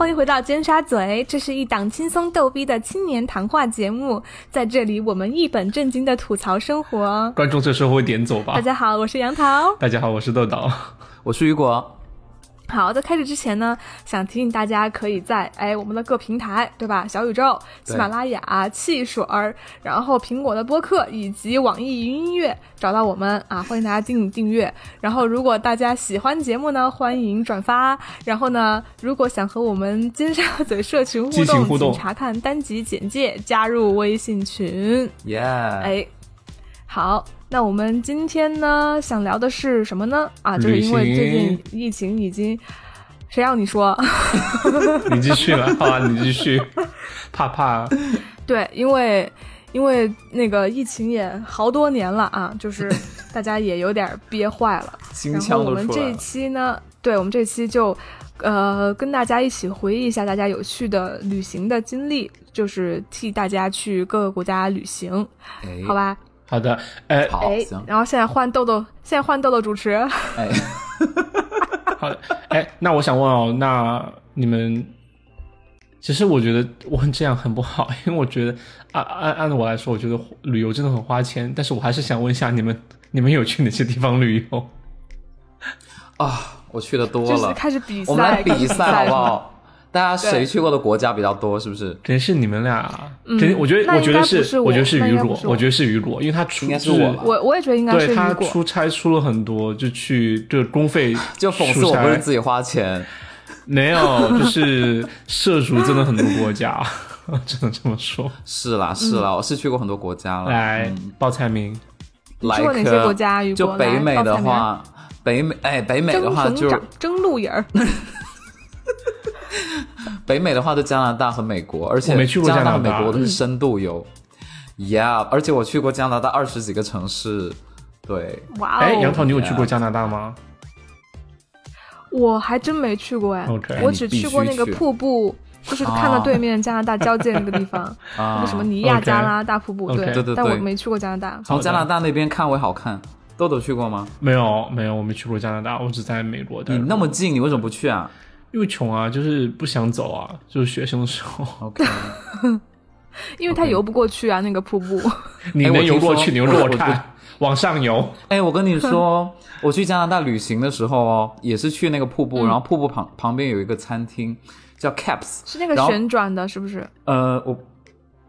欢迎回到尖沙咀，这是一档轻松逗逼的青年谈话节目，在这里我们一本正经的吐槽生活。观众这时候会点走吧？大家好，我是杨桃。大家好，我是豆豆。我是雨果。好，在开始之前呢，想提醒大家，可以在哎我们的各平台，对吧？小宇宙、喜马拉雅、汽水儿，然后苹果的播客以及网易云音乐找到我们啊，欢迎大家订订阅。然后，如果大家喜欢节目呢，欢迎转发。然后呢，如果想和我们尖沙咀社群互动，互动请查看单集简介，加入微信群。耶！哎，好。那我们今天呢，想聊的是什么呢？啊，就是因为最近疫情已经，谁让你说？你继续了，好啊，你继续。怕怕。对，因为因为那个疫情也好多年了啊，就是大家也有点憋坏了。然后我们这一期呢，对我们这期就呃跟大家一起回忆一下大家有趣的旅行的经历，就是替大家去各个国家旅行，好吧？好的，哎，好，行然后现在换豆豆，现在换豆豆主持。哎，好的，哎，那我想问哦，那你们，其实我觉得问这样很不好，因为我觉得按按按我来说，我觉得旅游真的很花钱，但是我还是想问一下你们，你们有去哪些地方旅游？啊，我去的多了，开始比赛，我们来比赛好不好？大家谁去过的国家比较多？是不是？肯定是你们俩。肯定，我觉得，我觉得是，我觉得是雨果，我觉得是雨果，因为他出是我，我我也觉得应该是对他出差出了很多，就去就公费，就讽刺我不是自己花钱，没有，就是涉足真的很多国家，只能这么说。是啦，是啦，我是去过很多国家了。来报菜名，来去过哪些国家？就北美的话，北美哎，北美的话就蒸鹿眼儿。北美的话，就加拿大和美国，而且加拿大、和美国都是深度游。Yeah，而且我去过加拿大二十几个城市。对，哇哦！哎，杨桃，你有去过加拿大吗？我还真没去过哎我只去过那个瀑布，就是看到对面加拿大交界那个地方，那个什么尼亚加拉大瀑布。对对对，但我没去过加拿大。从加拿大那边看会好看。豆豆去过吗？没有，没有，我没去过加拿大，我只在美国的。你那么近，你为什么不去啊？因为穷啊，就是不想走啊，就是学生的时候。OK，因为他游不过去啊，那个瀑布。你能游过去，你落看往上游。哎，我跟你说，我去加拿大旅行的时候哦，也是去那个瀑布，然后瀑布旁旁边有一个餐厅叫 Caps，是那个旋转的，是不是？呃，我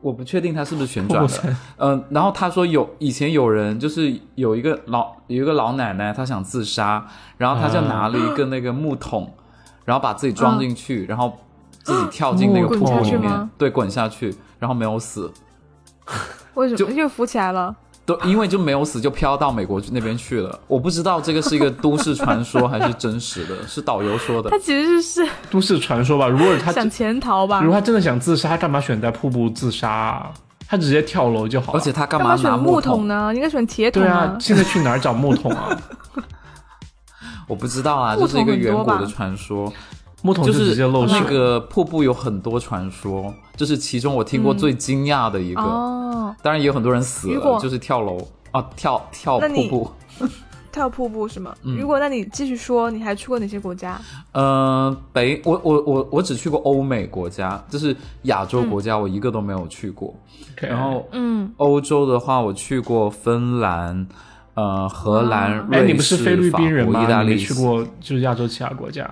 我不确定它是不是旋转的。嗯，然后他说有以前有人就是有一个老有一个老奶奶，她想自杀，然后她就拿了一个那个木桶。然后把自己装进去，然后自己跳进那个瀑布里面，对，滚下去，然后没有死。为什么？就又浮起来了。对，因为就没有死，就飘到美国那边去了。我不知道这个是一个都市传说还是真实的，是导游说的。他其实是都市传说吧？如果他想潜逃吧？如果他真的想自杀，他干嘛选在瀑布自杀？啊他直接跳楼就好了。而且他干嘛选木桶呢？应该选铁桶。对啊，现在去哪儿找木桶啊？我不知道啊，这是一个远古的传说。木桶就是直接漏那个瀑布有很多传说，就是其中我听过最惊讶的一个。哦，当然也有很多人死了，就是跳楼啊，跳跳瀑布，跳瀑布是吗？如果那你继续说，你还去过哪些国家？呃，北我我我我只去过欧美国家，就是亚洲国家我一个都没有去过。然后嗯，欧洲的话我去过芬兰。呃，荷兰、瑞士、法国、意大利，去过就是亚洲其他国家。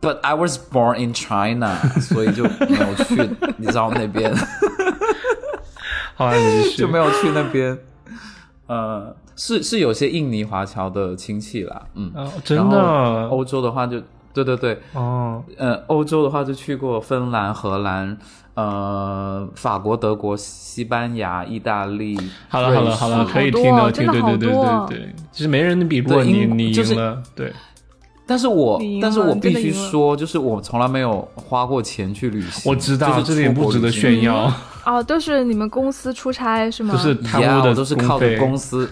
But I was born in China，所以就没有去，你知道那边。好，就没有去那边。呃，是是有些印尼华侨的亲戚啦，嗯，真的。欧洲的话就，对对对，哦，呃，欧洲的话就去过芬兰、荷兰。呃，法国、德国、西班牙、意大利，好了好了好了，可以听的听，对对对对对，其实没人能比过你，你赢了，对。但是我但是我必须说，就是我从来没有花过钱去旅行，我知道这点不值得炫耀。哦，都是你们公司出差是吗？都是贪污的，都是靠着公司，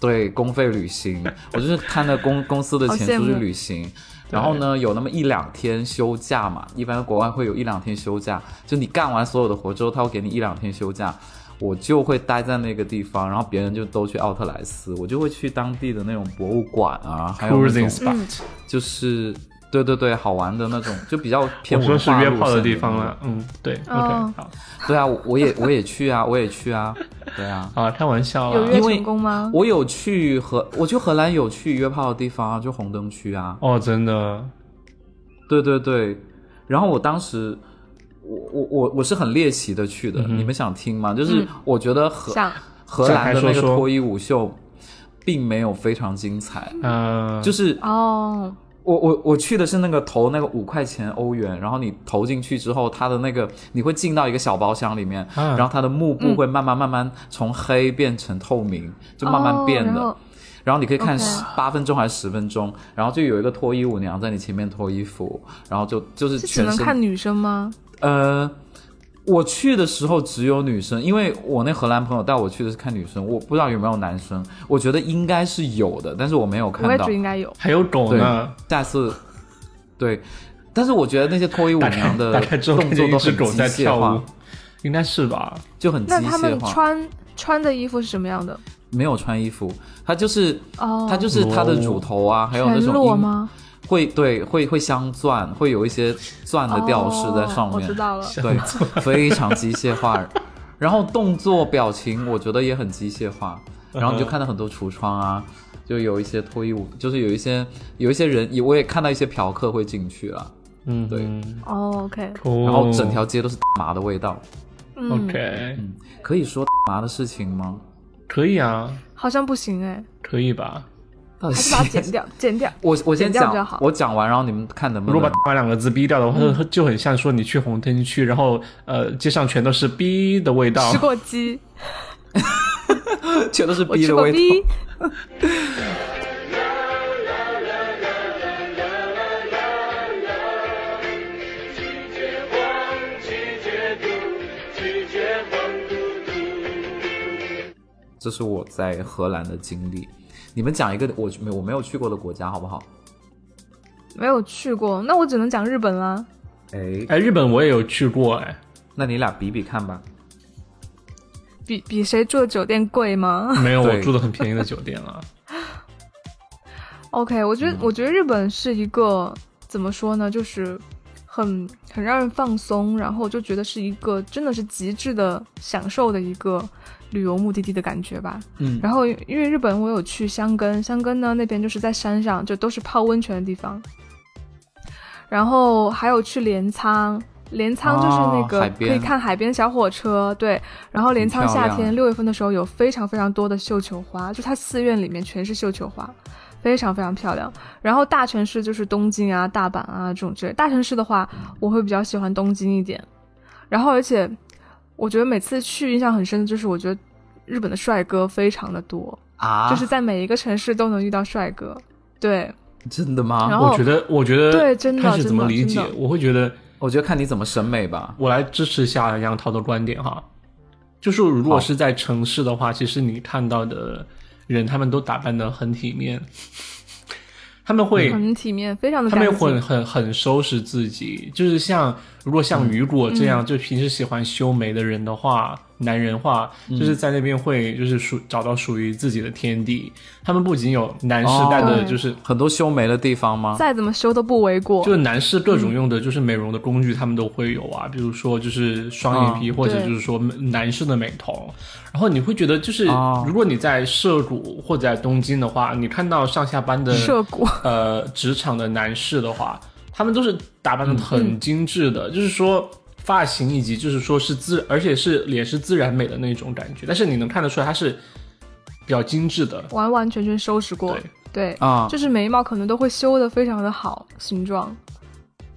对公费旅行，我就是贪着公公司的钱出去旅行。然后呢，有那么一两天休假嘛，一般国外会有一两天休假，就你干完所有的活之后，他会给你一两天休假，我就会待在那个地方，然后别人就都去奥特莱斯，我就会去当地的那种博物馆啊，还有那种就是对对对，好玩的那种，就比较偏我说是文化路约炮的地方了，嗯，对哦，OK，好，对啊，我我也我也去啊，我也去啊，对啊，啊，开玩笑啊，有约成功吗？我有去荷，我去荷兰有去约炮的地方啊，就红灯区啊，哦，真的，对对对，然后我当时。我我我我是很猎奇的去的，嗯你们想听吗？就是嗯。我觉得荷、想。荷兰的那个脱衣舞秀，并没有非常精彩，嗯，就是哦，我我我去的是那个投那个五块钱欧元，然后你投进去之后，它的那个你会进到一个小包厢里面，啊然后它的幕布嗯会慢慢慢慢从黑变成透明，就慢慢变的。哦然后你可以看十八分钟还是十分钟，然后就有一个脱衣舞娘在你前面脱衣服，然后就就是是只全身能看女生吗？呃。我去的时候只有女生，因为我那荷兰朋友带我去的是看女生，我不知道有没有男生，我觉得应该是有的，但是我没有我也觉看到。得应该有。还有狗呢，下次，对，但是我觉得那些脱衣舞娘的动作都是机狗在跳械化舞，，应该是吧？就很机那他们。穿穿的衣服是什么样的？没有穿衣服，他就是哦，他就是他的乳头啊，还有那全种阴裸吗？会对会会镶钻，会有一些钻的吊饰在上面哦我知，道了。对，非常机械化。然后动作表情我觉得也很机械化，然后你就看到很多橱窗啊，就有一些脱衣舞，就是有一些有一些人，我也看到一些嫖客会进去了，嗯，对哦，OK，然然后整条街都是麻的味道。嗯 OK，嗯，可以说麻的事情吗？可以啊，好像不行哎，可以吧？还是把它剪掉，剪掉。我我先讲我讲完，然后你们看能不能如果把“两个字逼掉的话，就很像说你去红灯区，然后呃街上全都是逼的味道吃。过鸡，全都是逼的味道。逼。这是我在荷兰的经历。你们讲一个我没我没有去过的国家好不好？没有去过，那我只能讲日本啦。哎，哎，日本我也有去过，哎，那你俩比比看吧。比比谁住的酒店贵吗 没有，我住的很便宜的酒店了。OK，我觉得、我觉得日本是一个怎么说呢，就是很很让人放松，然后就觉得是一个真的是极致的享受的一个旅游目的地的感觉吧。嗯，然后因为日本我有去箱根，箱根呢那边就是在山上，就都是泡温泉的地方。然后还有去镰仓，镰仓就是那个、可以看海边小火车，对。然后镰仓夏天六月份的时候有非常非常多的绣球花，就它寺院里面全是绣球花，非常非常漂亮。然后大城市就是东京啊、大阪啊这种之类。大城市的话，我会比较喜欢东京一点。然后而且我觉得每次去印象很深的就是，我觉得日本的帅哥非常的多，啊，就是在每一个城市都能遇到帅哥。对，真的吗？然后我觉得，我觉得对真的看是怎么理解。我会觉得，我觉得看你怎么审美吧。我来支持一下杨涛的观点哈，就是如果是在城市的话，其实你看到的人，他们都打扮的很体面，他们会很体面，非常的他们会。很很收拾自己，就是像如果像雨果这嗯。样，就平时喜欢修眉的人的话，男人话，就是在那边会就是属找到属于自己的天地。他们不仅有男士带的，哦。就是、很多修眉的地方吗？再怎么修都不为过。就是男士各种用的就是美容的工具，他们都会有啊，比如说就是双眼皮，嗯或者就是说男士的美瞳。然后你会觉得，就是哦。如果你在涩谷或者在东京的话，你看到上下班的涉谷，呃职场的男士的话，他们都是打扮的很精致的，就是说发型以及就是说是自，而且是脸是自然美的那种感觉，但是你能看得出来它是比较精致的，完完全全收拾过。对，对，啊，就是眉毛可能都会修的非常的好，形状，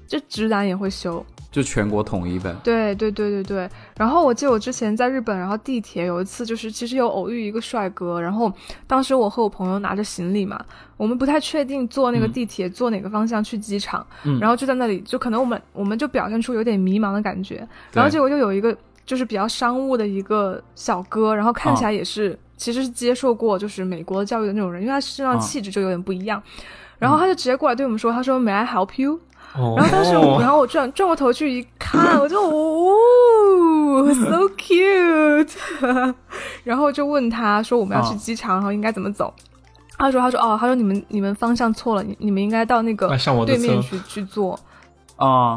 就直男也会修。就全国统一呗。对对对对对。然后我记得我之前在日本，然后地铁有一次就是其实有偶遇一个帅哥，然后当时我和我朋友拿着行李嘛，我们不太确定坐那个地铁、坐哪个方向去机场，嗯然后就在那里就可能我们我们就表现出有点迷茫的感觉，然后结果就有一个就是比较商务的一个小哥，然后看起来也是、其实是接受过就是美国教育的那种人，因为他身上啊气质就有点不一样。然后他就直接过来对我们说：“他说 May I help you？” 哦然后当时我，然后我转转过头去一看，我就哦，so cute，然后就问他说我们要去机场，然后应该怎么走。他说他说哦，他说你们你们方向错了，你你们应该到那个对面去去坐。啊，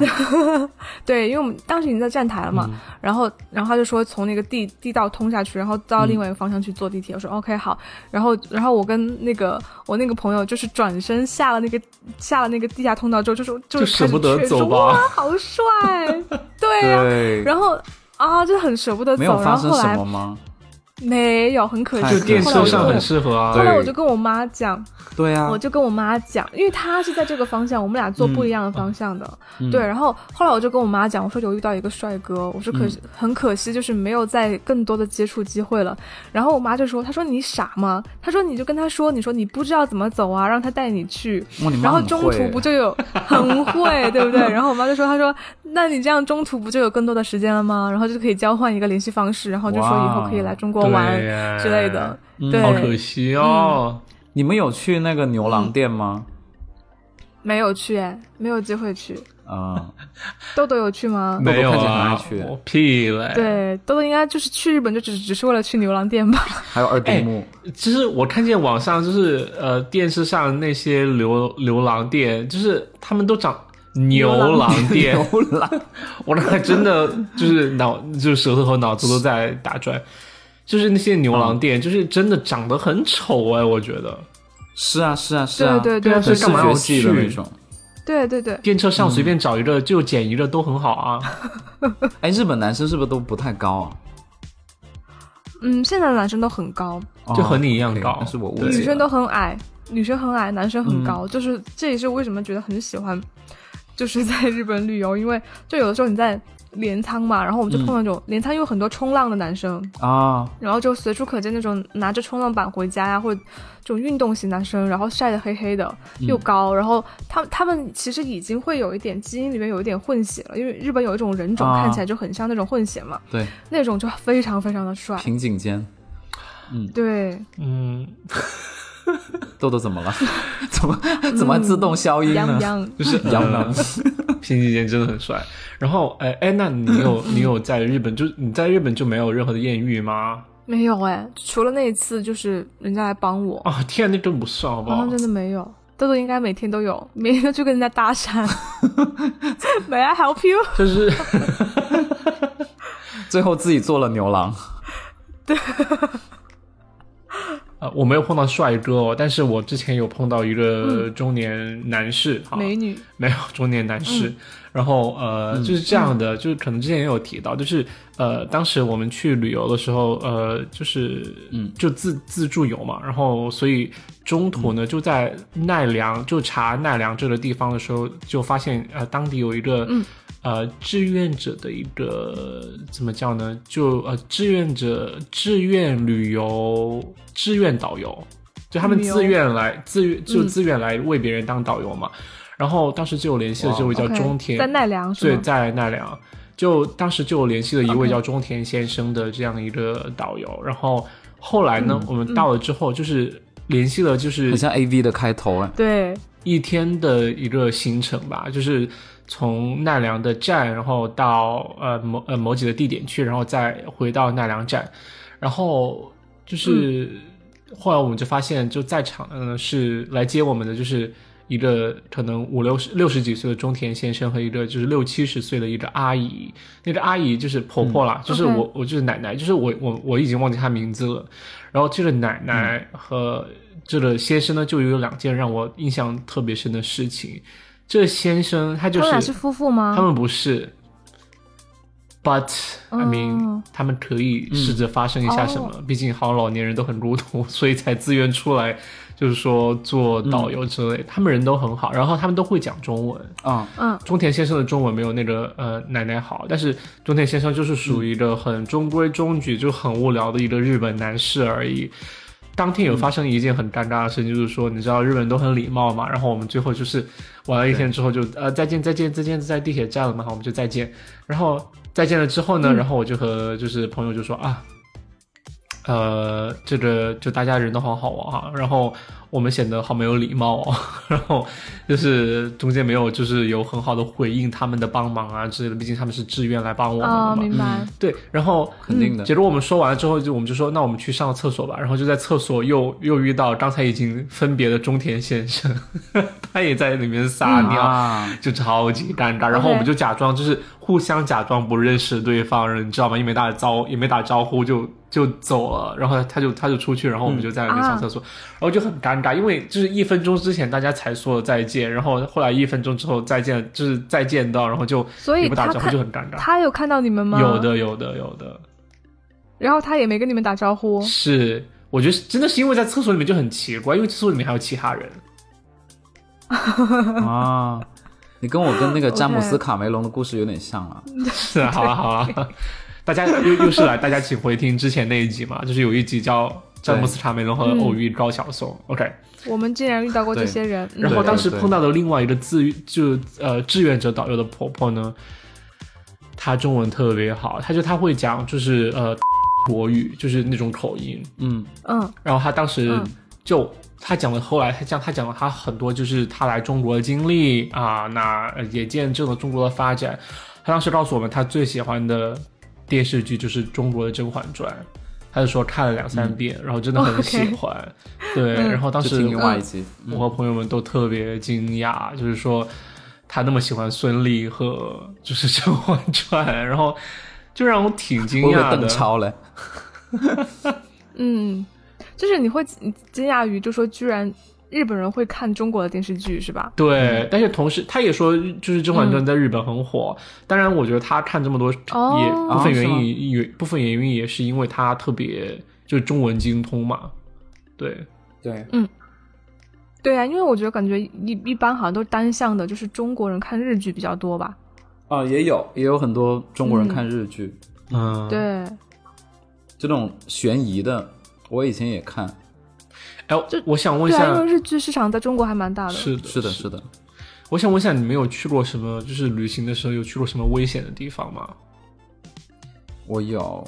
对，因为我们当时已经在站台了嘛，嗯。然后然后他就说从那个地地道通下去，然后到另外一个方向去坐地铁。我说 OK 好，然后然后我跟那个我那个朋友就是转身下了那个下了那个地下通道之后，就是就就是舍不得走吧说哇，好帅，对啊，对，然后啊就很舍不得没有走，然发生后后来什么吗？没有，很可惜。后来我就跟我车上很适合啊后。来我就跟我妈讲，对啊我，就跟我妈讲，因为她是在这个方向，我们俩做不一样的方向的。嗯对，然后后来我就跟我妈讲，我说有遇到一个帅哥，我说可惜、很可惜，就是没有再更多的接触机会了。然后我妈就说，她说你傻吗？她说你就跟他说，你说你不知道怎么走啊，让他带你去。然后中途不就有很会，对不对？然后我妈就说，她说那你这样中途不就有更多的时间了吗？然后就可以交换一个联系方式，然后就说以后可以来中国玩之类的。好可惜哦。你们有去那个牛郎店吗？没有去哎，没有机会去。啊，豆豆有去吗？没有啊去，我屁嘞！，对，豆豆应该就是去日本就只只是为了去牛郎店吧？还有二丁目，其实我看见网上就是呃电视上那些牛牛郎店，就是他们都长牛郎店，牛郎，我那还真的就是脑就是舌头和脑子都在打转，就是那些牛郎店，就是真的长得很丑哎，我觉得。是啊是啊是啊，对对对啊很视所以干嘛要觉系的那种。对对对，电车上随便找一个就捡一个都很好啊。哎，日本男生是不是都不太高啊？嗯，现在的男生都很高，哦就和你一样高。那是我误对解了。女生都很矮，女生很矮，男生很高，嗯就是这也是为什么觉得很喜欢，就是在日本旅游，因为就有的时候你在镰仓嘛，然后我们就碰到那种镰仓有很多冲浪的男生，啊，然后就随处可见那种拿着冲浪板回家呀，或者这种运动型男生，然后晒得黑黑的，又高，然后他他们其实已经会有一点基因里面有一点混血了，因为日本有一种人种啊。看起来就很像那种混血嘛，对，那种就非常非常的帅，平颈间，对，嗯，豆豆怎么了？怎么怎么自动消音呢就是杨洋平井坚真的很帅。然后，哎哎，那你有 你有在日本就你在日本就没有任何的艳遇吗？没有哎，除了那一次就是人家来帮我，啊，天啊，那真不算好不好好像？真的没有。豆豆应该每天都有，每天都去跟人家搭讪。May I help you？就是最后自己做了牛郎，呃，我没有碰到帅哥哦，但是我之前有碰到一个中年男士，哈美女，没有中年男士，然后呃，就是这样的，就是可能之前也有提到，就是呃，当时我们去旅游的时候，呃，就是嗯，就自自助游嘛，然后所以中途呢，就在奈良，就查奈良这个地方的时候，就发现呃，当地有一个嗯呃志愿者的一个怎么叫呢？就呃志愿者志愿旅游志愿导游，就他们自愿来自愿就嗯自愿来为别人当导游嘛。然后当时就有联系了这位叫中田，在奈良是对，在奈良，就当时就有联系了一位叫中田先生的这样一个导游。然后后来呢，嗯我们到了之后，就是联系了，就是很像 A V 的开头啊。对，一天的一个行程吧，就是从奈良的站，然后到呃某呃某几个地点去，然后再回到奈良站，然后就是、后来我们就发现，就在场的呢是来接我们的，就是一个可能五六十六十几岁的中田先生和一个就是六七十岁的一个阿姨，那个阿姨就是婆婆啦，就是我我就是奶奶，就是我我我已经忘记她名字了。然后这个奶奶和这个先生呢，就有两件让我印象特别深的事情。这先生他就是他们俩是夫妇吗？他们不是，but I 哦 mean，、他们可以试着发生一下什么，毕竟好像老年人都很孤独，所以才自愿出来，就是说做导游之类的。他们人都很好，然后他们都会讲中文。啊，嗯，中田先生的中文没有那个呃奶奶好，但是中田先生就是属于一个很中规中矩、就很无聊的一个日本男士而已。当天有发生一件很尴尬的事情，就是说，你知道日本人都很礼貌嘛，然后我们最后就是玩了一天之后就呃再见再见再见，在地铁站了嘛，好我们就再见。然后再见了之后呢，然后我就和就是朋友就说啊，呃，这个就大家人都很好玩哈，然后我们显得好没有礼貌哦，然后就是中间没有就是有很好的回应他们的帮忙啊之类的，毕竟他们是自愿来帮我们的哦，嘛。明白。对，然后肯定的。接着我们说完了之后，就我们就说，那我们去上厕所吧。然后就在厕所又又遇到刚才已经分别的中田先生，他也在里面撒尿，啊，就超级尴尬。然后我们就假装就是互相假装不认识对方，你知道吗？也没打招也没打招呼就就走了。然后他就他就出去，然后我们就在那边上厕所，然后就很尴尬，因为就是一分钟之前大家才说了再见，然后后来一分钟之后再见，就是再见到，然后就所以也不打招呼，他看就很尴尬。他有看到你们吗？有。的，有的，有的。然后他也没跟你们打招呼。是，我觉得真的是因为在厕所里面就很奇怪，因为厕所里面还有其他人。啊，你跟我跟那个詹姆斯 卡梅隆的故事有点像啊。是啊，好啊，好啊，大家又又是来，大家请回听之前那一集嘛，就是有一集叫詹姆斯查梅隆和偶遇高晓松。OK，我们竟然遇到过这些人。然后当时碰到的另外一个志就呃志愿者导游的婆婆呢，她中文特别好，她就她会讲就是呃 国语，就是那种口音。嗯嗯然后她当时嗯就、他讲了，后来她讲她讲了她很多就是她来中国的经历啊，那呃也见证了中国的发展。她当时告诉我们，她最喜欢的电视剧就是中国的《甄嬛传》，他就说看了两三遍，然后真的很喜欢。对，嗯然后当时另外一集。我和朋友们都特别惊讶，就是说他那么喜欢孙俪和就是《甄嬛传》，然后就让我挺惊讶的。超嘞。嗯，就是你会惊惊讶于，就说居然日本人会看中国的电视剧是吧？对，但是同时他也说，就是《甄嬛传》在日本很火。当然，我觉得他看这么多，哦也部分原哦因也部分原因也是因为他特别就是中文精通嘛。对，对，嗯对啊，因为我觉得感觉一一般好像都是单向的，就是中国人看日剧比较多吧。啊，也有也有很多中国人看日剧，嗯，。对，这种悬疑的，我以前也看。哎，我想问一下啊，因下为，日剧市场在中国还蛮大的。是的，是的，是的。我想问一下，你们有去过什么？就是旅行的时候有去过什么危险的地方吗？我有，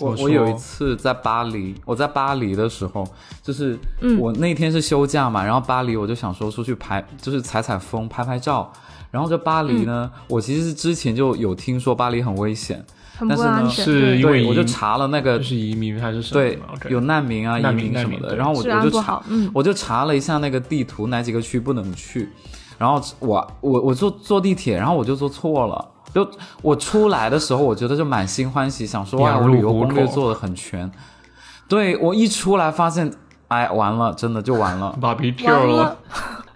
我我有一次在巴黎，我在巴黎的时候，就是嗯我那天是休假嘛，然后巴黎我就想说出去拍，就是采采风、拍拍照。然后这巴黎呢，嗯我其实是之前就有听说巴黎很危险，但是呢。是因为，我就查了那个就是移民还是什么对有难民啊、移难民民什么的，然后我我就查我就查了一下那个地图，哪几个区不能去。然后我我我坐坐地铁，然后我就坐错了。就我出来的时候，我觉得就满心欢喜，想说哇，我旅游攻略做的很全。对我一出来发现，哎，完了，真的就完了。barbecue 完了了，，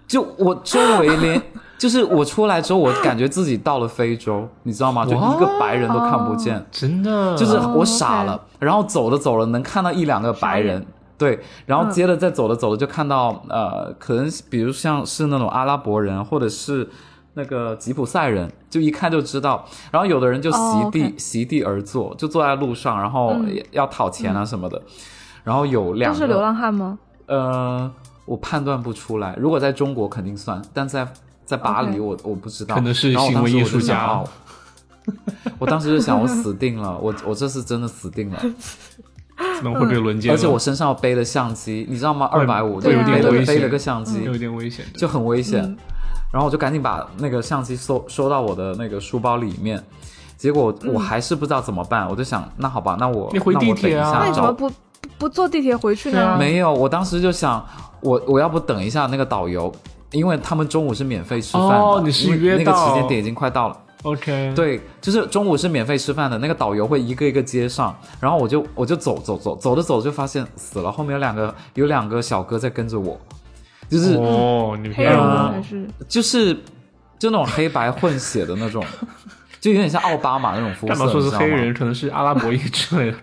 就我周围连，就是我出来之后，我感觉自己到了非洲，你知道吗？就一个白人都看不见。真的就是哦我傻了，然后走着走着能看到一两个白人，对，然后嗯接着再走着走着就看到、呃，可能比如像是那种阿拉伯人或者是那个吉普赛人，就一看就知道。然后有的人就席哦地、席地而坐，就坐在路上，然后嗯要讨钱啊什么的。然后有两个都是流浪汉吗？呃，我判断不出来。如果在中国肯定算，但在在巴黎我我不知道。可能是然后我行为艺当时我就术家我当时就想，我死定了，我我这次真的死定了。怎么会被轮奸？而且我身上背的相机，你知道吗？二百五，对有点背了危险背了个相机，有点危险。就很危险。嗯然后我就赶紧把那个相机收收到我的那个书包里面。结果我还是不知道怎么办，我就想，那好吧，那我你回那我地铁啊等一下那你怎么不不不坐地铁回去呢？没有，我当时就想，我我要不等一下那个导游，因为他们中午是免费吃饭的，哦你是因为那个时间点已经快到了。OK，，对，就是中午是免费吃饭的，那个导游会一个一个接上，然后我就我就走走走走着走着就发现死了，后面有两个有两个小哥在跟着我，就是、哦，你黑人吗？呃还是就是就那种黑白混血的那种，就有点像奥巴马那种肤色，干嘛说是黑人？可能是阿拉伯裔之类的。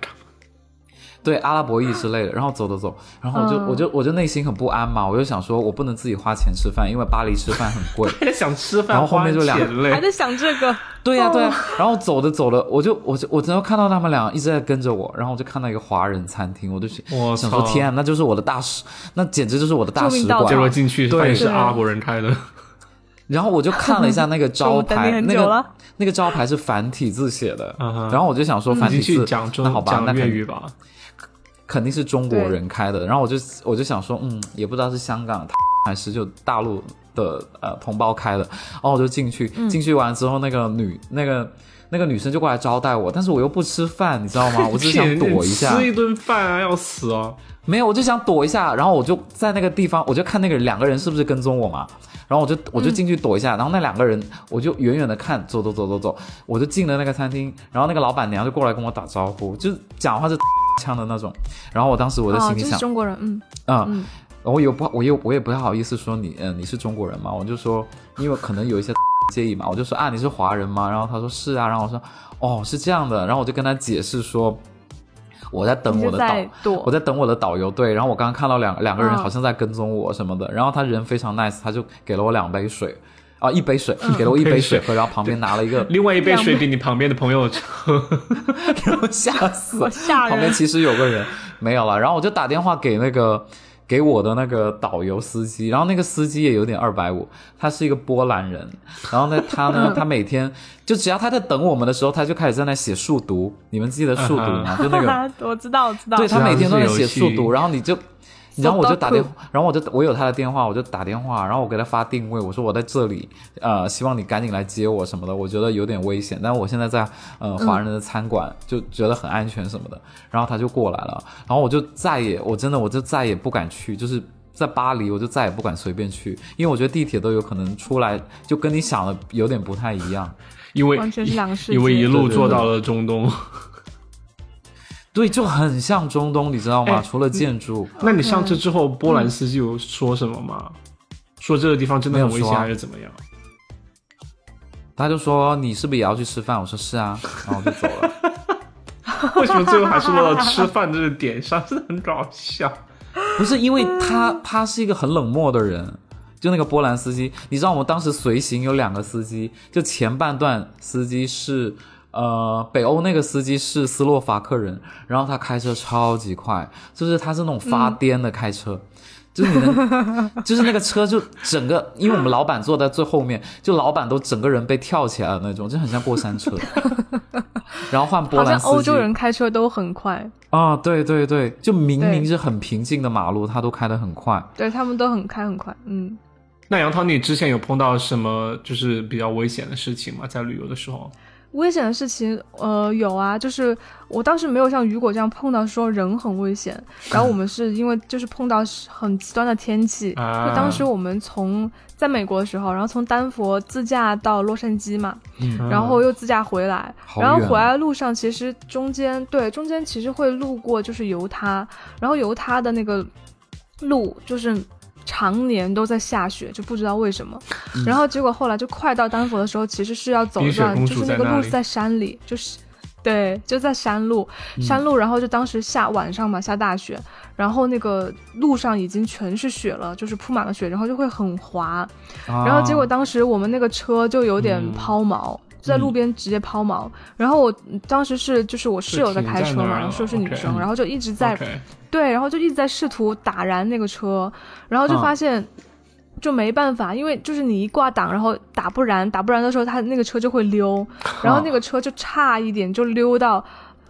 对阿拉伯裔之类的，然后走走走，然后我就、嗯我就我就内心很不安嘛，我就想说我不能自己花钱吃饭，因为巴黎吃饭很贵。还在想吃饭，然后后面就两花钱嘞还在想这个？对呀、对呀、哦然后走着走着，我就我就我真的看到他们俩一直在跟着我，然后我就看到一个华人餐厅，我就想我想说操天啊，那就是我的大使，那简直就是我的大使馆结。果进去对对发现是阿拉伯人开的。然后我就看了一下那个招 牌，那个很久了那个招牌是繁体字写的，然后我就想说繁体字，讲中那好吧，那粤语吧。肯定是中国人开的。然后我就我就想说，嗯，也不知道是香港还是就大陆的呃同胞开的。然后我就进去，进去完之后，那个女那个那个女生就过来招待我，但是我又不吃饭，你知道吗？我只想躲一下，吃一顿饭啊，要死哦！没有，我就想躲一下，然后我就在那个地方，我就看那个两个人是不是跟踪我嘛。然后我就我就进去躲一下，然后那两个人我就远远的看，走走走走走，我就进了那个餐厅，然后那个老板娘就过来跟我打招呼，就讲话是腔的那种，然后我当时我的心里想，中国人，嗯嗯，我也不我又我也不太好意思说你，嗯，你是中国人吗，我就说因为可能有一些 介意嘛，我就说啊你是华人吗？然后他说是啊，然后我说哦是这样的，然后我就跟他解释说。我在等我的导，我在等我的导游。队，然后我刚刚看到两两个人好像在跟踪我什么的。然后他人非常 nice，他就给了我两杯水，啊，一杯水，给了我一杯水喝。然后旁边拿了一个，另外一杯水给你旁边的朋友喝，然后吓死，吓人。旁边其实有个人没有了，然后我就打电话给那个。给我的那个导游司机，然后那个司机也有点二百五，他是一个波兰人，然后呢，他呢，他每天就只要他在等我们的时候，他就开始在那写数独，你们记得数独吗？就那个，我知道，我知道，对他每天都在写数独，然后你就。然后我就打电，然后我就我有他的电话，我就打电话，然后我给他发定位，我说我在这里，呃，希望你赶紧来接我什么的，我觉得有点危险，但我现在在呃华人的餐馆，就觉得很安全什么的，然后他就过来了，然后我就再也，我真的我就再也不敢去，就是在巴黎，我就再也不敢随便去，因为我觉得地铁都有可能出来，就跟你想的有点不太一样，因为完全是两个世界，因为一路坐到了中东。对，就很像中东，你知道吗？除了建筑，那你上车之后，波兰司机有说什么吗？说这个地方真的很危险，还是怎么样？他就说你是不是也要去吃饭？我说是啊，然后就走了。为什么最后还是落到吃饭这个点上？真的很搞笑。不是因为他，他是一个很冷漠的人。就那个波兰司机，你知道我们当时随行有两个司机，就前半段司机是。呃，北欧那个司机是斯洛伐克人，然后他开车超级快，就是他是那种发癫的开车，就是你能，就是那个车就整个，因为我们老板坐在最后面，就老板都整个人被跳起来了那种，就很像过山车。然后换波兰司机，欧洲人开车都很快啊，对对对，就明明是很平静的马路，他都开得很快，对他们都很开很快，嗯。那杨涛，你之前有碰到什么就是比较危险的事情吗？在旅游的时候？危险的事情，呃，有啊，就是我当时没有像雨果这样碰到说人很危险，然后我们是因为就是碰到很极端的天气，就当时我们从在美国的时候，然后从丹佛自驾到洛杉矶嘛，然后又自驾回来，然后回来的路上其实中间对中间其实会路过就是犹他，然后犹他的那个路就是。常年都在下雪，就不知道为什么。然后结果后来就快到丹佛的时候，其实是要走一段，就是那个路是在山里，就是对，就在山路，山路。然后就当时下晚上嘛，下大雪，然后那个路上已经全是雪了，就是铺满了雪，然后就会很滑。然后结果当时我们那个车就有点抛锚，就在路边直接抛锚。然后我当时是就是我室友在开车嘛，然后说是女生，然后就一直在。对，然后就一直在试图打燃那个车，然后就发现就没办法，因为就是你一挂档，然后打不燃，打不燃的时候，他那个车就会溜，然后那个车就差一点就溜到，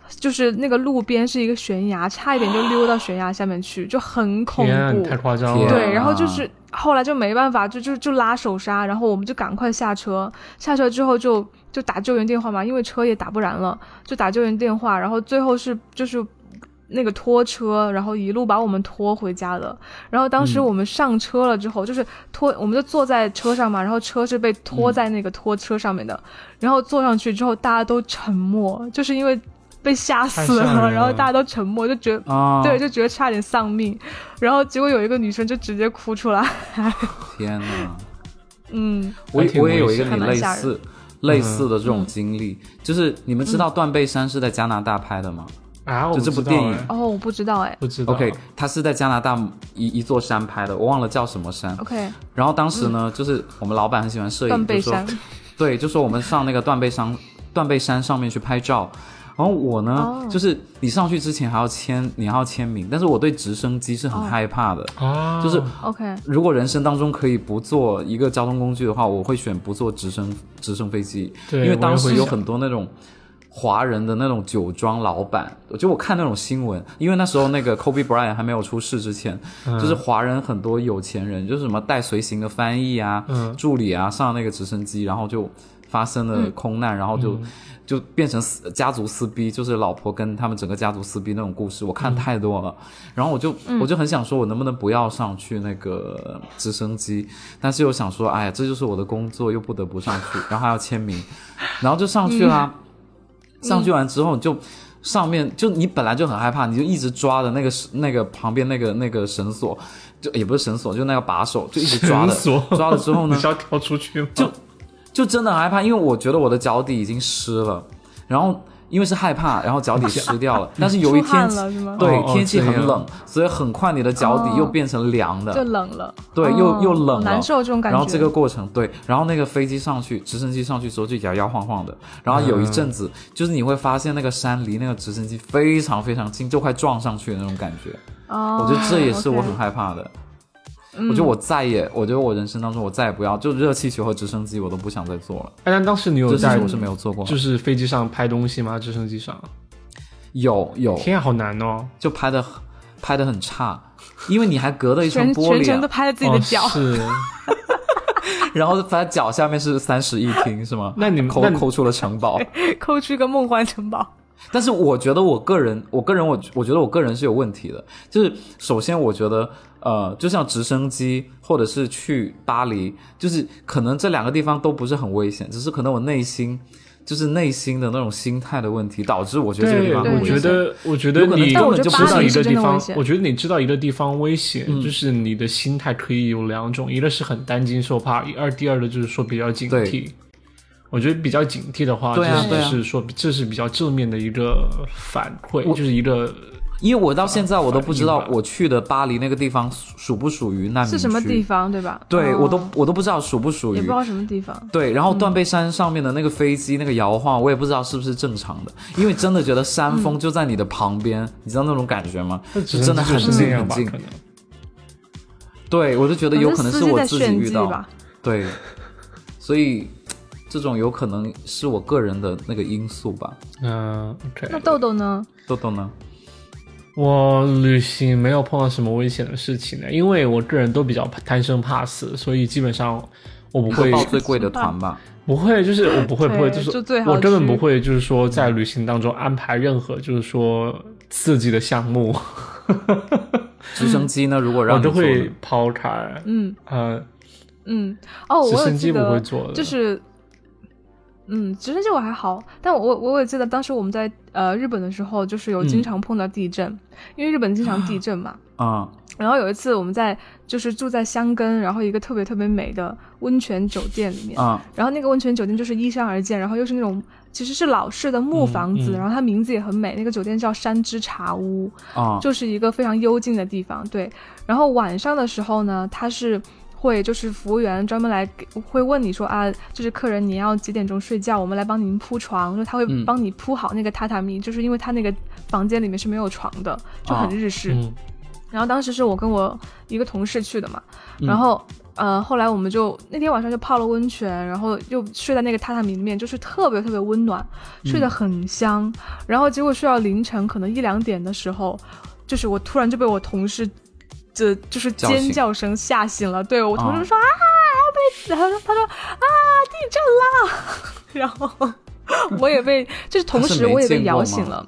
就是那个路边是一个悬崖，差一点就溜到悬崖下面去，就很恐怖，太夸张了。对，然后就是后来就没办法，就就就拉手刹，然后我们就赶快下车，下车之后就就打救援电话嘛，因为车也打不燃了，就打救援电话，然后最后是就是。那个拖车，然后一路把我们拖回家的。然后当时我们上车了之后，就是拖，我们就坐在车上嘛，然后车是被拖在那个拖车上面的。然后坐上去之后，大家都沉默，就是因为被吓死了，然后大家都沉默，就觉得，对，就觉得差点丧命。然后结果有一个女生就直接哭出来。天呐，嗯，我我也有一个很类似类似的这种经历，就是你们知道《断背山》是在加拿大拍的吗？啊，就这部电影。哦，我不知道哎，不知道。OK，他是在加拿大一一座山拍的，我忘了叫什么山。OK，然后当时呢，就是我们老板很喜欢摄影，断背山，对，就说我们上那个断背山，断背山上面去拍照。然后我呢，就是你上去之前还要签，你还要签名。但是我对直升机是很害怕的，就是 OK。如果人生当中可以不坐一个交通工具的话，我会选不坐直升直升飞机，因为当时有很多那种。华人的那种酒庄老板，就我看那种新闻，因为那时候那个 Kobe Bryant 还没有出事之前，就是华人很多有钱人，就是什么带随行的翻译啊、助理啊，上那个直升机，然后就发生了空难，然后就就变成撕家族撕逼，就是老婆跟他们整个家族撕逼那种故事，我看太多了，然后我就我就很想说，我能不能不要上去那个直升机，但是又想说，哎呀，这就是我的工作，又不得不上去，然后还要签名，然后就上去啦。上去完之后，就上面就你本来就很害怕，你就一直抓着那个那个旁边那个那个绳索，就也不是绳索，就那个把手，就一直抓着。抓了之后呢？你要跳出去吗？就就真的很害怕，因为我觉得我的脚底已经湿了，然后。因为是害怕，然后脚底湿掉了。但是由于天气对天气很冷，所以很快你的脚底又变成凉的，就冷了。对，又又冷了，难受这种感觉。然后这个过程，对，然后那个飞机上去，直升机上去之后就摇摇晃晃的。然后有一阵子，就是你会发现那个山离那个直升机非常非常近，就快撞上去的那种感觉。哦，我觉得这也是我很害怕的。我觉得我再也，我觉得我人生当中我再也不要，就热气球和直升机我都不想再做了。哎，但当时你有在我是没有做过，就是飞机上拍东西吗？直升机上有有，天啊，好难哦，就拍的拍的很差，因为你还隔了一层玻璃，全程都拍了自己的脚，是，然后反正脚下面是三室一厅是吗？那你们抠抠出了城堡，抠出一个梦幻城堡。但是我觉得我个人，我个人我我觉得我个人是有问题的，就是首先我觉得。呃，就像直升机，或者是去巴黎，就是可能这两个地方都不是很危险，只是可能我内心就是内心的那种心态的问题，导致我觉得这个地方我觉得，我觉得你根本就知道一个地方，我觉得你知道一个地方危险，就是你的心态可以有两种，一个是很担惊受怕，一二第二的就是说比较警惕。我觉得比较警惕的话，就是说这是比较正面的一个反馈，就是一个。因为我到现在我都不知道我去的巴黎那个地方属不属于难民区，是什么地方对吧？对我都我都不知道属不属于，也不知道什么地方。对，然后断背山上面的那个飞机那个摇晃，我也不知道是不是正常的，因为真的觉得山峰就在你的旁边，你知道那种感觉吗？是真的很近很近。对，我就觉得有可能是我自己遇到，对，所以这种有可能是我个人的那个因素吧。嗯，OK。那豆豆呢？豆豆呢？我旅行没有碰到什么危险的事情呢，因为我个人都比较贪生怕死，所以基本上我不会报最贵的团吧？不会，就是我不会，不会，就是我根本不会，就是说在旅行当中安排任何就是说刺激的项目。直升机呢？如果让我都会抛开。嗯呃嗯哦，直升机不会做的，就是。嗯，直升机我还好，但我我我也记得当时我们在呃日本的时候，就是有经常碰到地震，因为日本经常地震嘛。啊。然后有一次我们在就是住在箱根，然后一个特别特别美的温泉酒店里面。啊。然后那个温泉酒店就是依山而建，然后又是那种其实是老式的木房子，然后它名字也很美，那个酒店叫山之茶屋。啊。就是一个非常幽静的地方，对。然后晚上的时候呢，它是。会就是服务员专门来给会问你说啊，就是客人你要几点钟睡觉，我们来帮您铺床，就他会帮你铺好那个榻榻米，就是因为他那个房间里面是没有床的，就很日式。然后当时是我跟我一个同事去的嘛，然后呃后来我们就那天晚上就泡了温泉，然后又睡在那个榻榻米里面，就是特别特别温暖，睡得很香。然后结果睡到凌晨可能一两点的时候，就是我突然就被我同事。这就是尖叫声吓醒了，对我同事说啊要被，然后他说啊地震了，然后 我也被，就是同时我也被摇醒了，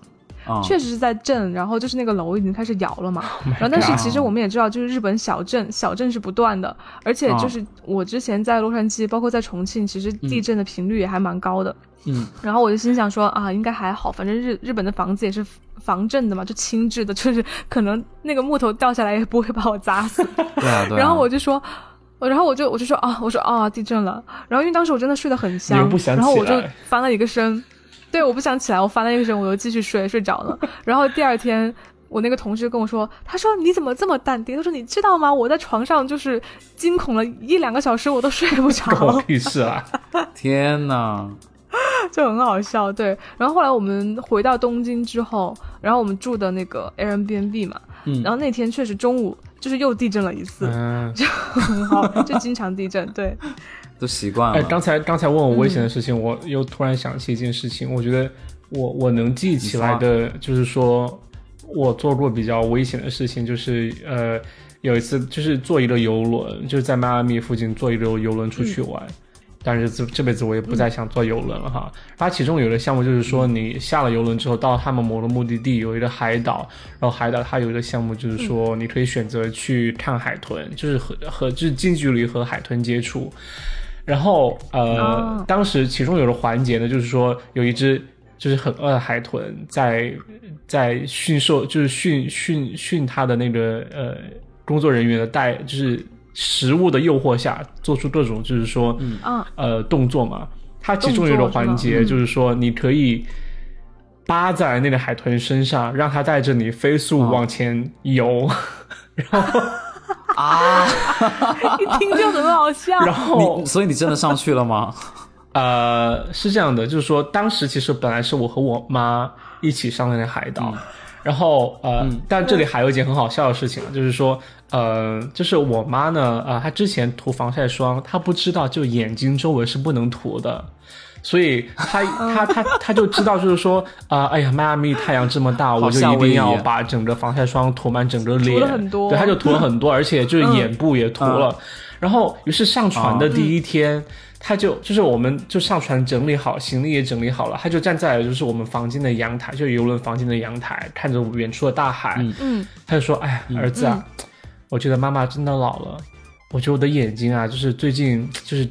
确实是在震，然后就是那个楼已经开始摇了嘛，然后但是其实我们也知道，就是日本小震小震是不断的，而且就是我之前在洛杉矶，包括在重庆，其实地震的频率也还蛮高的。嗯，然后我就心想说啊，应该还好，反正日日本的房子也是防震的嘛，就轻质的，就是可能那个木头掉下来也不会把我砸死。对啊，对。然后我就说，然后我就我就说啊，我说啊，地震了。然后因为当时我真的睡得很香，然后我就翻了一个身，对，我不想起来，我翻了一个身，我又继续睡，睡着了。然后第二天，我那个同事跟我说，他说你怎么这么淡定？他说你知道吗？我在床上就是惊恐了一两个小时，我都睡不着。屁事啊！天哪！就很好笑，对。然后后来我们回到东京之后，然后我们住的那个 Airbnb 嘛，嗯，然后那天确实中午就是又地震了一次，就很好，就经常地震，对。都习惯了。哎，刚才刚才问我危险的事情，我又突然想起一件事情，我觉得我我能记起来的，就是说我做过比较危险的事情，就是呃有一次就是坐一个游轮，就是在迈阿密附近坐一个游轮出去玩。但是这这辈子我也不再想坐游轮了哈。它其中有的项目就是说，你下了游轮之后，到他们某个目的地有一个海岛，然后海岛它有一个项目就是说，你可以选择去看海豚，就是和和就是近距离和海豚接触。然后呃，当时其中有个环节呢，就是说有一只就是很饿的海豚在在驯兽，就是训训训它的那个呃工作人员的带，就是食物的诱惑下，做出各种就是说嗯。呃动作嘛。它其中有一个环节就是说，你可以扒在那个海豚身上，让它带着你飞速往前游，然后啊，一听就很好笑。然后所以你真的上去了吗？呃，是这样的，就是说，当时其实本来是我和我妈一起上的那海岛，然后呃，但这里还有一件很好笑的事情啊，就是说，呃，就是我妈呢，呃，她之前涂防晒霜，她不知道就眼睛周围是不能涂的，所以她 她她她就知道，就是说，啊、哎呀，迈阿密太阳这么大，我就一定要把整个防晒霜涂满整个脸，涂了很多。对，她就涂了很多，而且就是眼部也涂了，然后于是上船的第一天。他就就是我们就上船整理好行李也整理好了，他就站在就是我们房间的阳台，就游轮房间的阳台，看着远处的大海，嗯，他就说：“哎呀，儿子啊，我觉得妈妈真的老了，我觉得我的眼睛啊，就是最近就是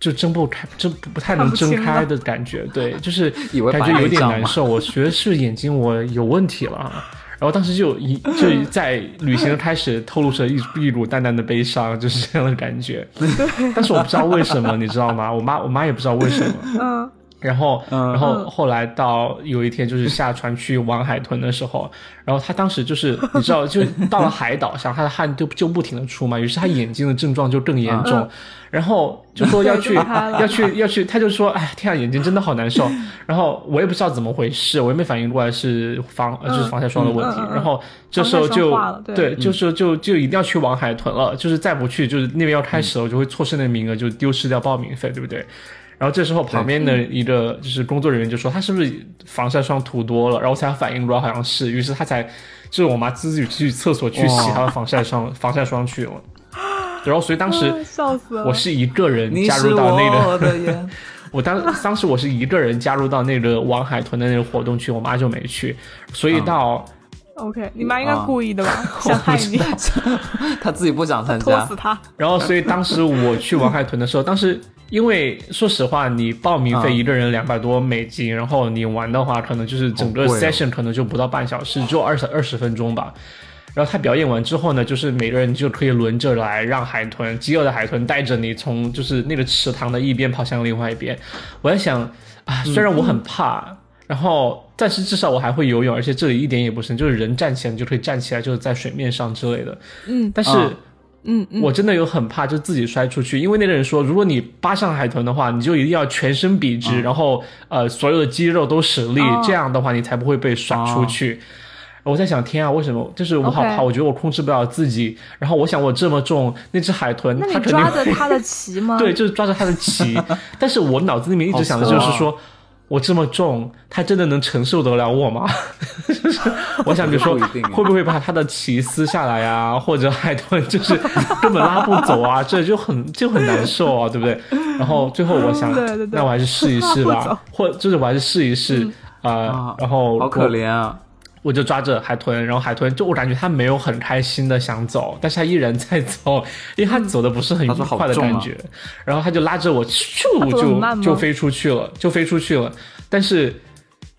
就睁不开，睁不不太能睁开的感觉，对，就是感觉有点难受，我觉得是眼睛我有问题了啊。”然后当时就一 就在旅行的开始透露着一一股淡淡的悲伤，就是这样的感觉。但是我不知道为什么，你知道吗？我妈我妈也不知道为什么。嗯然后，嗯然后后来到有一天就是下船去玩海豚的时候，然后他当时就是你知道，就到了海岛上，他的汗就就不停的出嘛，于是他眼睛的症状就更严重，然后就说要去要去要去，他就说哎天啊，眼睛真的好难受。然后我也不知道怎么回事，我也没反应过来是防呃就是防晒霜的问题。然后这时候就对对，就是就就一定要去玩海豚了，就是再不去就是那边要开始了，我就会错失那个名额，就丢失掉报名费，对不对？然后这时候旁边的一个就是工作人员就说他是不是防晒霜涂多了，然后我才反应过来好像是，于是他才就是我妈自己去厕所去洗哇她的防晒霜防晒霜去了。然后所以当时啊笑死了。我是一个人加入到那个，我的眼，我当当时我是一个人加入到那个玩海豚的那个活动去，我妈就没去，所以到 OK，你妈应该啊故意的吧？想害你，他自己不想参加。拖死，他。然后，所以当时我去玩海豚的时候，当时因为说实话，你报名费嗯一个人两百多美金，然后你玩的话，可能就是整个 session 可能就不到半小时，只有二十二十分钟吧。然后他表演完之后呢，就是每个人就可以轮着来，让海豚饥饿的海豚带着你从就是那个池塘的一边跑向另外一边。我在想啊，虽然我很怕，然后但是至少我还会游泳，而且这里一点也不深，就是人站起来就可以站起来，就是在水面上之类的。嗯但是。啊嗯嗯，我真的有很怕，就自己摔出去，因为那个人说，如果你扒上海豚的话，你就一定要全身笔直，然后呃所有的肌肉都使力，哦这样的话你才不会被甩出去。我在想，天啊，为什么？就是我好怕我觉得我控制不了自己。然后我想，我这么重，那只海豚那你抓着它的鳍吗？对，就是抓着它的鳍。但是我脑子里面一直想的就是好说，我这么重，他真的能承受得了我吗？就是我想，比如说会不会把他的鳍撕下来啊，或者海豚就是根本拉不走啊，这就很就很难受啊，对不对？然后最后我想，对对对。那我还是试一试吧，或就是我还是试一试啊、啊然后好可怜啊！我就抓着海豚，然后海豚就我感觉它没有很开心的想走，但是它依然在走，因为它走的不是很愉快的感觉，然后它就拉着我咻就就飞出去了，就飞出去了，但是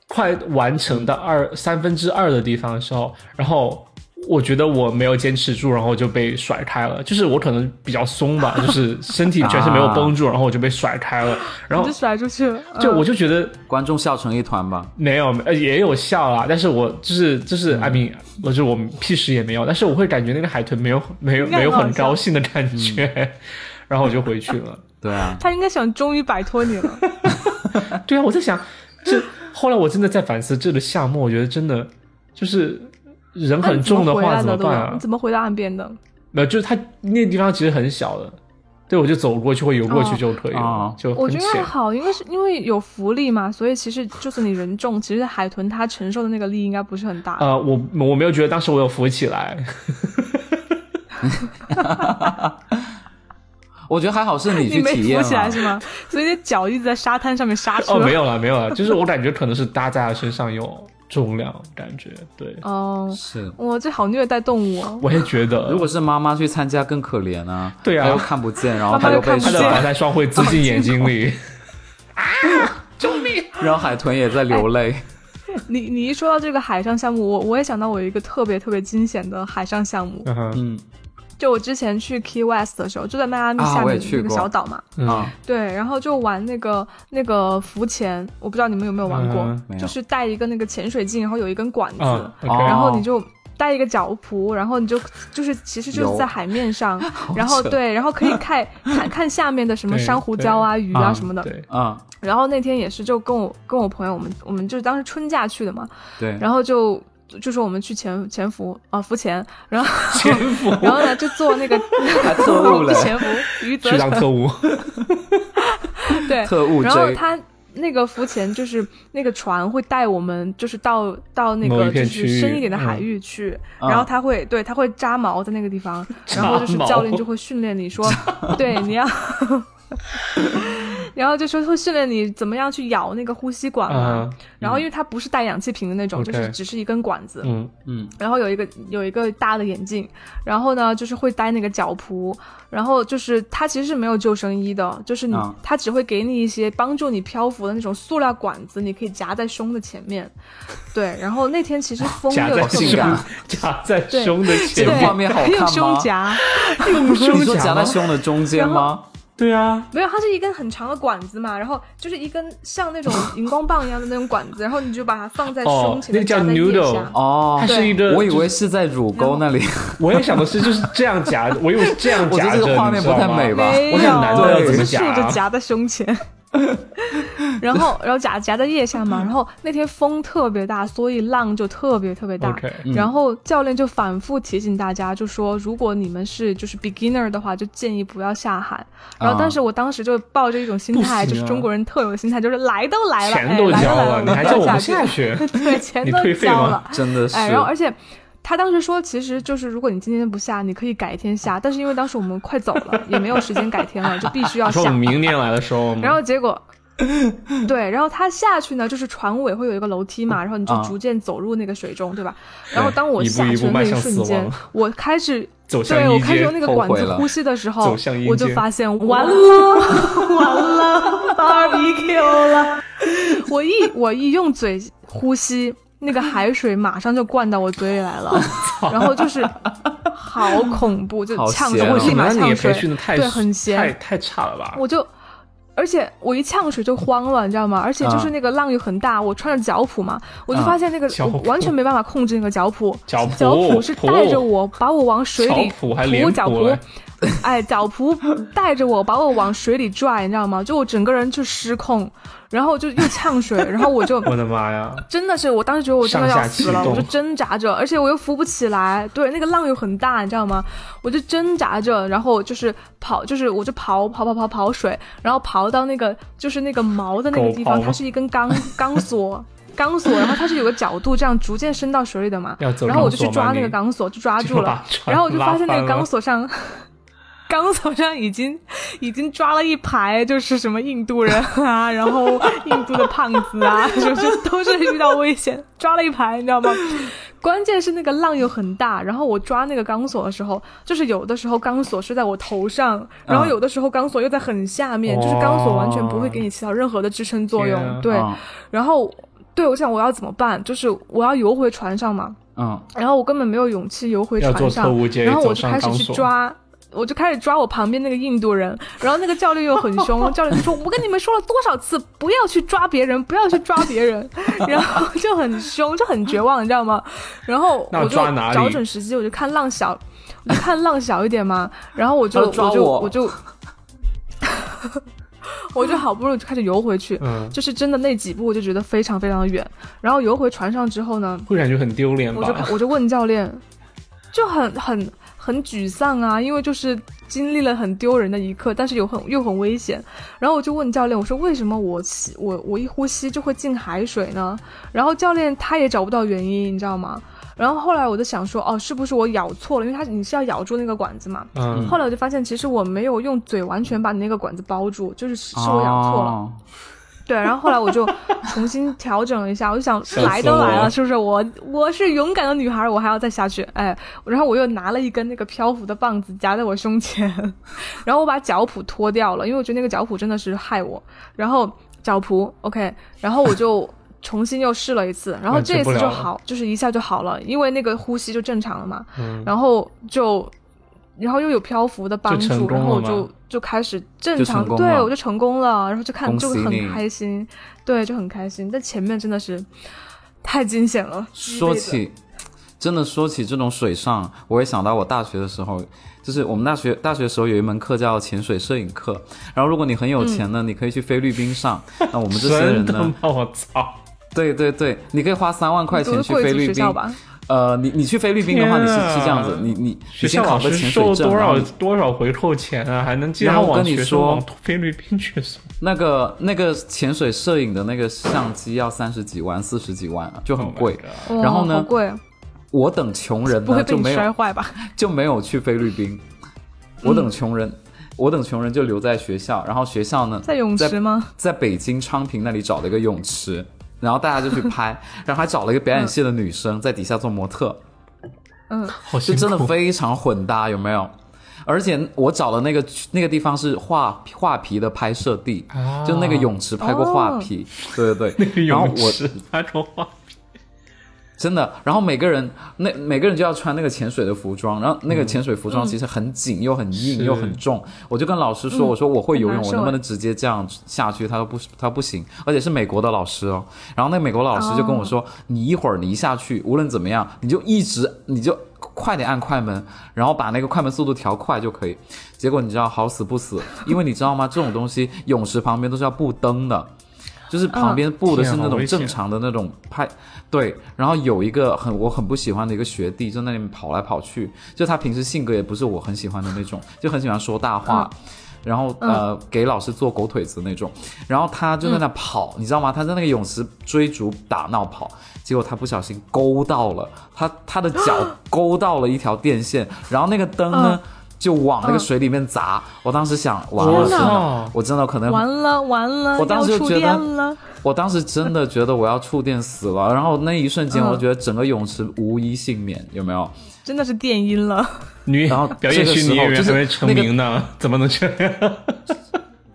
快完成到二三分之二的地方的时候，然后。我觉得我没有坚持住，然后就被甩开了。就是我可能比较松吧，就是身体全是没有绷住，然后我就被甩开了。然后你就甩出去了。就嗯我就觉得观众笑成一团吧。没有，呃，也有笑啦，但是我就是就是嗯，I mean，我就我们屁事也没有，但是我会感觉那个海豚没有没有没有很高兴的感觉，然后我就回去了。对啊，他应该想终于摆脱你了。对啊，我在想，这后来我真的在反思这个项目，我觉得真的就是人很重的话怎么办啊你怎么回到岸边的？没有，就是它那个地方其实很小的，对，我就走过去或游过去哦就可以了，哦就我。觉得还好，因为是因为有浮力嘛，所以其实就算你人重，其实海豚它承受的那个力应该不是很大。呃，我我没有觉得当时我有浮起来，我觉得还好是你你没去体验了。浮起来是吗？所以你的脚一直在沙滩上面刹车。哦，没有了，没有了，就是我感觉可能是搭在他身上有重量，感觉对，哦，是，哇，这好虐待动物哦。我也觉得。如果是妈妈去参加更可怜啊。对啊她又看不见，然后又被他的白菜霜会滋进眼睛里，啊！救命然后海豚也在流泪。你你一说到这个海上项目，我我也想到我有一个特别特别惊险的海上项目。嗯就我之前去 Key West 的时候，就在迈阿密啊下面的那个小岛嘛，对，然后就玩那个那个浮潜，我不知道你们有没有玩过，嗯。就是带一个那个潜水镜，然后有一根管子，然后你就带一个脚蹼，然后你就就是其实就是在海面上，然后对，然后可以看看看下面的什么珊瑚礁啊、鱼啊啊什么的。然后那天也是就跟我跟我朋友，我们我们就是当时春假去的嘛，对。然后就就是我们去潜潜伏啊浮潜，然后潜伏然后呢就做那个还特务嘞不 潜伏余则去当特务，对，特务然后他那个浮潜就是那个船会带我们，就是到到那个就是深一点的海嗯域去，嗯然后他会对他会扎锚在那个地方，然后就是教练就会训练你说，对你要。然后就说会训练你怎么样去咬那个呼吸管嘛，嗯然后因为它不是带氧气瓶的那种就是只是一根管子，嗯嗯然后有一个有一个大的眼镜，然后呢就是会戴那个脚蹼，然后就是它其实是没有救生衣的，就是你、啊它只会给你一些帮助你漂浮的那种塑料管子，你可以夹在胸的前面。对，然后那天其实风夹在又特别大，夹在胸的前对，这个画面好看吗用胸夹，用胸你说夹在？胸的中间吗？对啊，没有，它是一根很长的管子嘛，然后就是一根像那种荧光棒一样的那种管子，然后你就把它放在哦胸前，那个叫夹在腋 noodle 下。哦它，是一个，我以为是在乳沟那里。我也想的是就是这样夹，我以为是这样我觉夹着，得这个画面不太美吧。没有，我想男的要怎么是夹竖着夹在胸前，然后然后夹夹在腋下嘛，然后那天风特别大，所以浪就特别特别大。然后教练就反复提醒大家，就说如果你们是就是 beginner 的话，就建议不要下海。然后，啊但是我当时就抱着一种心态，啊就是中国人特有的心态，就是来都来了，钱都交来了，了，你还叫我们下去？对，钱都退费吗交了。真的是，哎，然后而且他当时说，其实就是如果你今天不下，你可以改天下，但是因为当时我们快走了，也没有时间改天了，就必须要 说我们下。明年来的时候，然后结果。对，然后他下去呢，就是船尾会有一个楼梯嘛，然后你就啊逐渐走入那个水中，对吧？然后当我下去的那一瞬间，我开始 对我开始用那个管子呼吸的时 候我就发现完了，完了，barbecue 了。我一我一用嘴呼吸，那个海水马上就灌到我嘴里来了，然后就是好恐怖，就呛水，我立马呛水对，很咸，太太差了吧？我就，而且我一呛水就慌了，你知道吗？而且就是啊那个浪又很大，我穿着脚蹼嘛，我就发现那个、我完全没办法控制那个脚蹼，脚蹼是带着我把我往水里脚蹼脚蹼蹼。哎，脚蹼带着我把我往水里拽，你知道吗？就我整个人就失控，然后就又呛水，然后我就我的妈呀！真的是，我当时觉得我真的要死了，我就挣扎着，而且我又浮不起来，对，那个浪又很大，你知道吗？我就挣扎着，然后就是跑，就是我就跑跑跑跑跑水，然后跑到那个就是那个锚的那个地方，它是一根钢钢索。钢索，然后它是有个角度，这样逐渐伸到水里的嘛。然后我就去抓那个钢索就抓住了然后我就发现那个钢索上，钢索上已经 已经抓了一排，就是什么印度人啊，然后印度的胖子啊，就是都是遇到危险，抓了一排，你知道吗？关键是那个浪又很大，然后我抓那个钢索的时候，就是有的时候钢索是在我头上，然后有的时候钢索又在很下面，就是钢索完全不会给你起到任何的支撑作用。对，嗯然后对我想我要怎么办？就是我要游回船上嘛，嗯，然后我根本没有勇气游回船上然后我就开始去抓。我就开始抓我旁边那个印度人，然后那个教练又很凶，教练就说：“我跟你们说了多少次，不要去抓别人，不要去抓别人。”然后就很凶，就很绝望，你知道吗？然后我就抓哪找准时机，我就看浪小，我就看浪小一点嘛，然后我就 抓我就我我就 我就好不容易就开始游回去，嗯，就是真的那几步我就觉得非常非常的远，然后游回船上之后呢，会感觉很丢脸我就？我就问教练，就很很很沮丧啊，因为就是经历了很丢人的一刻，但是又很又很危险。然后我就问教练，我说为什么我吸我我一呼吸就会进海水呢？然后教练他也找不到原因，你知道吗？然后后来我就想说，哦，是不是我咬错了？因为他你是要咬住那个管子嘛。嗯后来我就发现，其实我没有用嘴完全把你那个管子包住，就是是我咬错了。哦对，然后后来我就重新调整了一下，我就想来都来了了，是不是？我我是勇敢的女孩，我还要再下去，哎，然后我又拿了一根那个漂浮的棒子夹在我胸前，然后我把脚蹼脱掉了，因为我觉得那个脚蹼真的是害我。然后脚蹼 OK，然后我就重新又试了一次，然后这一次就好，就是一下就好了，因为那个呼吸就正常了嘛。嗯，然后就，然后又有漂浮的帮助，然后我就就开始正常，对我就成功了，然后就看恭就很开心，对，就很开心。但前面真的是太惊险了。说起，真的说起这种水上，我也想到我大学的时候，就是我们大学大学的时候有一门课叫潜水摄影课，然后如果你很有钱呢，你可以去菲律宾上。那我们这些人呢？，我操！对对对，你可以花三万块钱去菲律宾。吧？呃，你你去菲律宾的话，你是是这样子，你你学你先校老师考个潜水证，收多少多少回扣钱啊？还能竟然后我往跟你说菲律宾去送？那个那个潜水摄影的那个相机要三十几万、四十几万啊，就很 Oh 贵。然后呢我等穷人不会被你呢就没有摔坏吧？就没有去菲律宾。我等穷人，我等穷人就留在学校，然后学校呢在泳池吗？在北京昌平那里找了一个泳池，然后大家就去拍，然后还找了一个表演系的女生在底下做模特，嗯，好辛苦，就真的非常混搭，有没有？而且我找的那个那个地方是画画皮的拍摄地，啊。就那个泳池拍过画皮，对对对。那个然后我泳池拍过画，真的，然后每个人那每个人就要穿那个潜水的服装，然后那个潜水服装其实很紧又很硬是又很重，我就跟老师说，我说我会游泳，我能不能直接这样下去？他说不，他不行，而且是美国的老师哦。然后那美国老师就跟我说，你一会儿你一下去，无论怎么样，你就一直你就快点按快门，然后把那个快门速度调快就可以。结果你知道好死不死，因为你知道吗？这种东西泳池旁边都是要布灯的。就是旁边布的是那种正常的那种派，对，然后有一个很我很不喜欢的一个学弟，就在那里面跑来跑去，就他平时性格也不是我很喜欢的那种，就很喜欢说大话，然后呃给老师做狗腿子那种，然后他就在那跑，你知道吗？他在那个泳池追逐打闹跑，结果他不小心勾到了他他的脚勾到了一条电线，然后那个灯呢。就往那个水里面砸，我当时想，完了，我真的，我真的可能完了完了，我当时就觉得电了。我当时真的觉得我要触电死了，然后那一瞬间，嗯我觉得整个泳池无一幸免，有没有？真的是电音了，女然后表演虚拟演员这个时候就是还没成名呢，怎么能这样？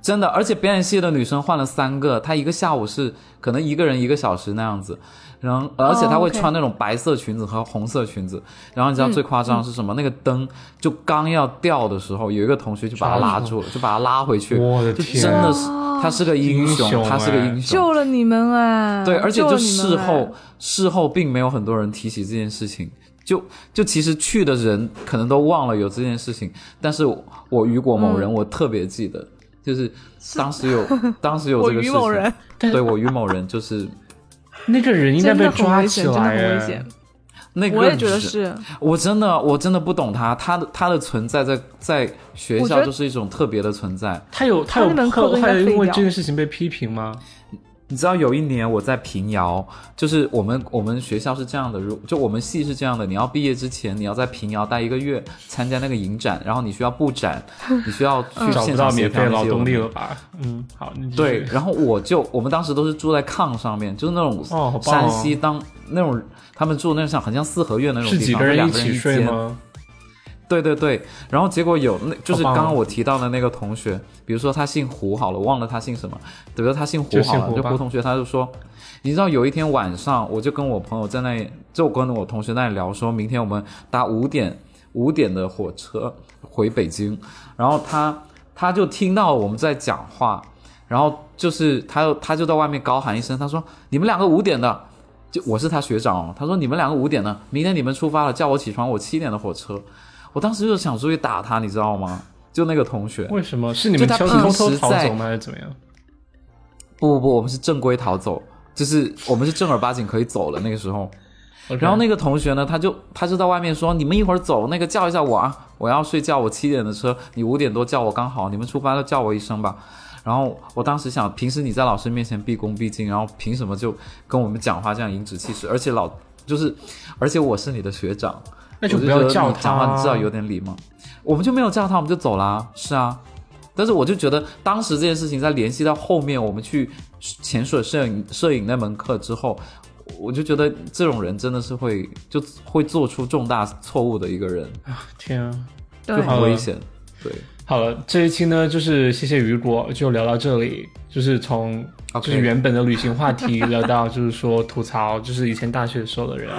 真的，而且表演系的女生换了三个，她一个下午是可能一个人一个小时那样子，然后而且她会穿那种白色裙子和红色裙子，然后你知道最夸张是什么？那个灯就刚要掉的时候，有一个同学就把她拉住了，就把她拉回去，我的天真的是他是个英英雄雄，他是个哎。英雄，救了你们哎！对，而且就事后哎，事后并没有很多人提起这件事情，就就其实去的人可能都忘了有这件事情，但是我我雨果某人我特别记得，就是当时有 当时有这个事情，于某人对我于某人就是 那个人应该被抓起来哎很危险。。那个我也觉得是，我真的我真的不懂他，他的他的存在在在学校就是一种特别的存在。他有他有课后都应该后来因为这件事情被批评吗？你知道有一年我在平遥，就是我们我们学校是这样的，如就我们系是这样的，你要毕业之前你要在平遥待一个月，参加那个影展，然后你需要布展，你需要去找不现场协到免费劳动力了吧？嗯，好，你对，然后我就我们当时都是住在炕上面，就是那种哦好棒山哦西当、那种他们住那种像很像四合院那种是地方，就几个人一起两个人一间。睡吗？对对对，然后结果有那就是刚刚我提到的那个同学，比如说他姓胡好了，忘了他姓什么，比如说他姓胡好了，胡就胡同学他就说，你知道有一天晚上，我就跟我朋友在那里，就跟我同学在那里聊，说明天我们搭五点五点的火车回北京，然后他他就听到我们在讲话，然后就是他他就在外面高喊一声，他说你们两个五点的。就我是他学长哦，他说你们两个五点的，明天你们出发了，叫我起床，我七点的火车。我当时就想出去打他，你知道吗？就那个同学，为什么是你们偷偷逃走吗？还是怎么样？不不不，我们是正规逃走，就是我们是正儿八经可以走了。那个时候，然后那个同学呢，他就他就在外面说：“你们一会儿走，那个叫一下我啊，我要睡觉，我七点的车，你五点多叫我刚好，你们出发了叫我一声吧。”然后我当时想，平时你在老师面前毕恭毕敬，然后凭什么就跟我们讲话这样颐指气使？而且老就是，而且我是你的学长，那就不要叫他。讲话你知道有点礼貌，我们就没有叫他，我们就走啦。是啊，但是我就觉得当时这件事情在联系到后面，我们去潜水摄影摄影那门课之后。我就觉得这种人真的是会就会做出重大错误的一个人啊！天啊，就很危险。对，好了，这一期呢，就是谢谢雨果，就聊到这里，就是从就是原本的旅行话题聊到就是说吐槽，就是以前大学时候的人。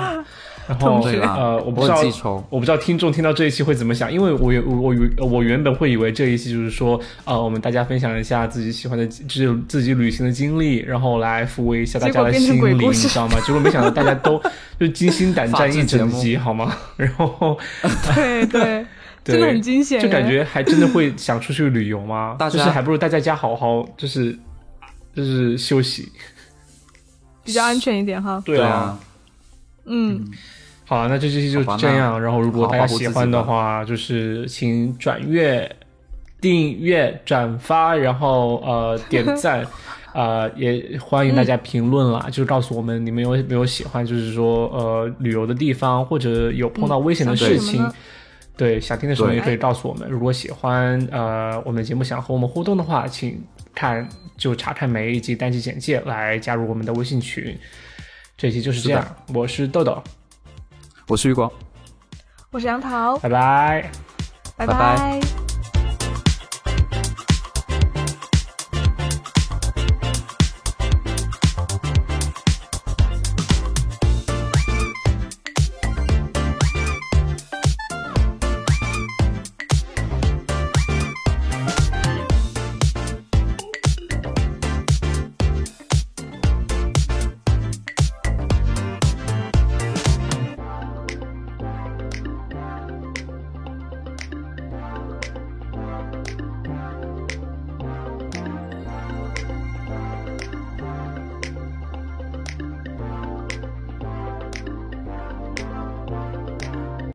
然后呃，我不知道我不知道听众听到这一期会怎么想，因为我我我我原本会以为这一期就是说呃，我们大家分享一下自己喜欢的，就是自己旅行的经历，然后来抚慰一下大家的心灵，你知道吗？结果没想到大家都就惊心胆战一整集，好吗？然后对对，真的很惊险，就感觉还真的会想出去旅游吗？就是还不如待在家好好就是就是休息，比较安全一点哈。对啊，嗯。好，那这期就这样。然后，如果大家喜欢的话，就是请转阅、订阅、转发，然后呃 点赞，呃也欢迎大家评论啦，就是告诉我们你们有没有喜欢，就是说呃旅游的地方，或者有碰到危险的事情，对想听的时候也可以告诉我们。如果喜欢呃我们的节目，想和我们互动的话，请看就查看每一集单集简介来加入我们的微信群。这期就是这样，我是豆豆。我是余光，我是杨桃，拜拜，拜拜。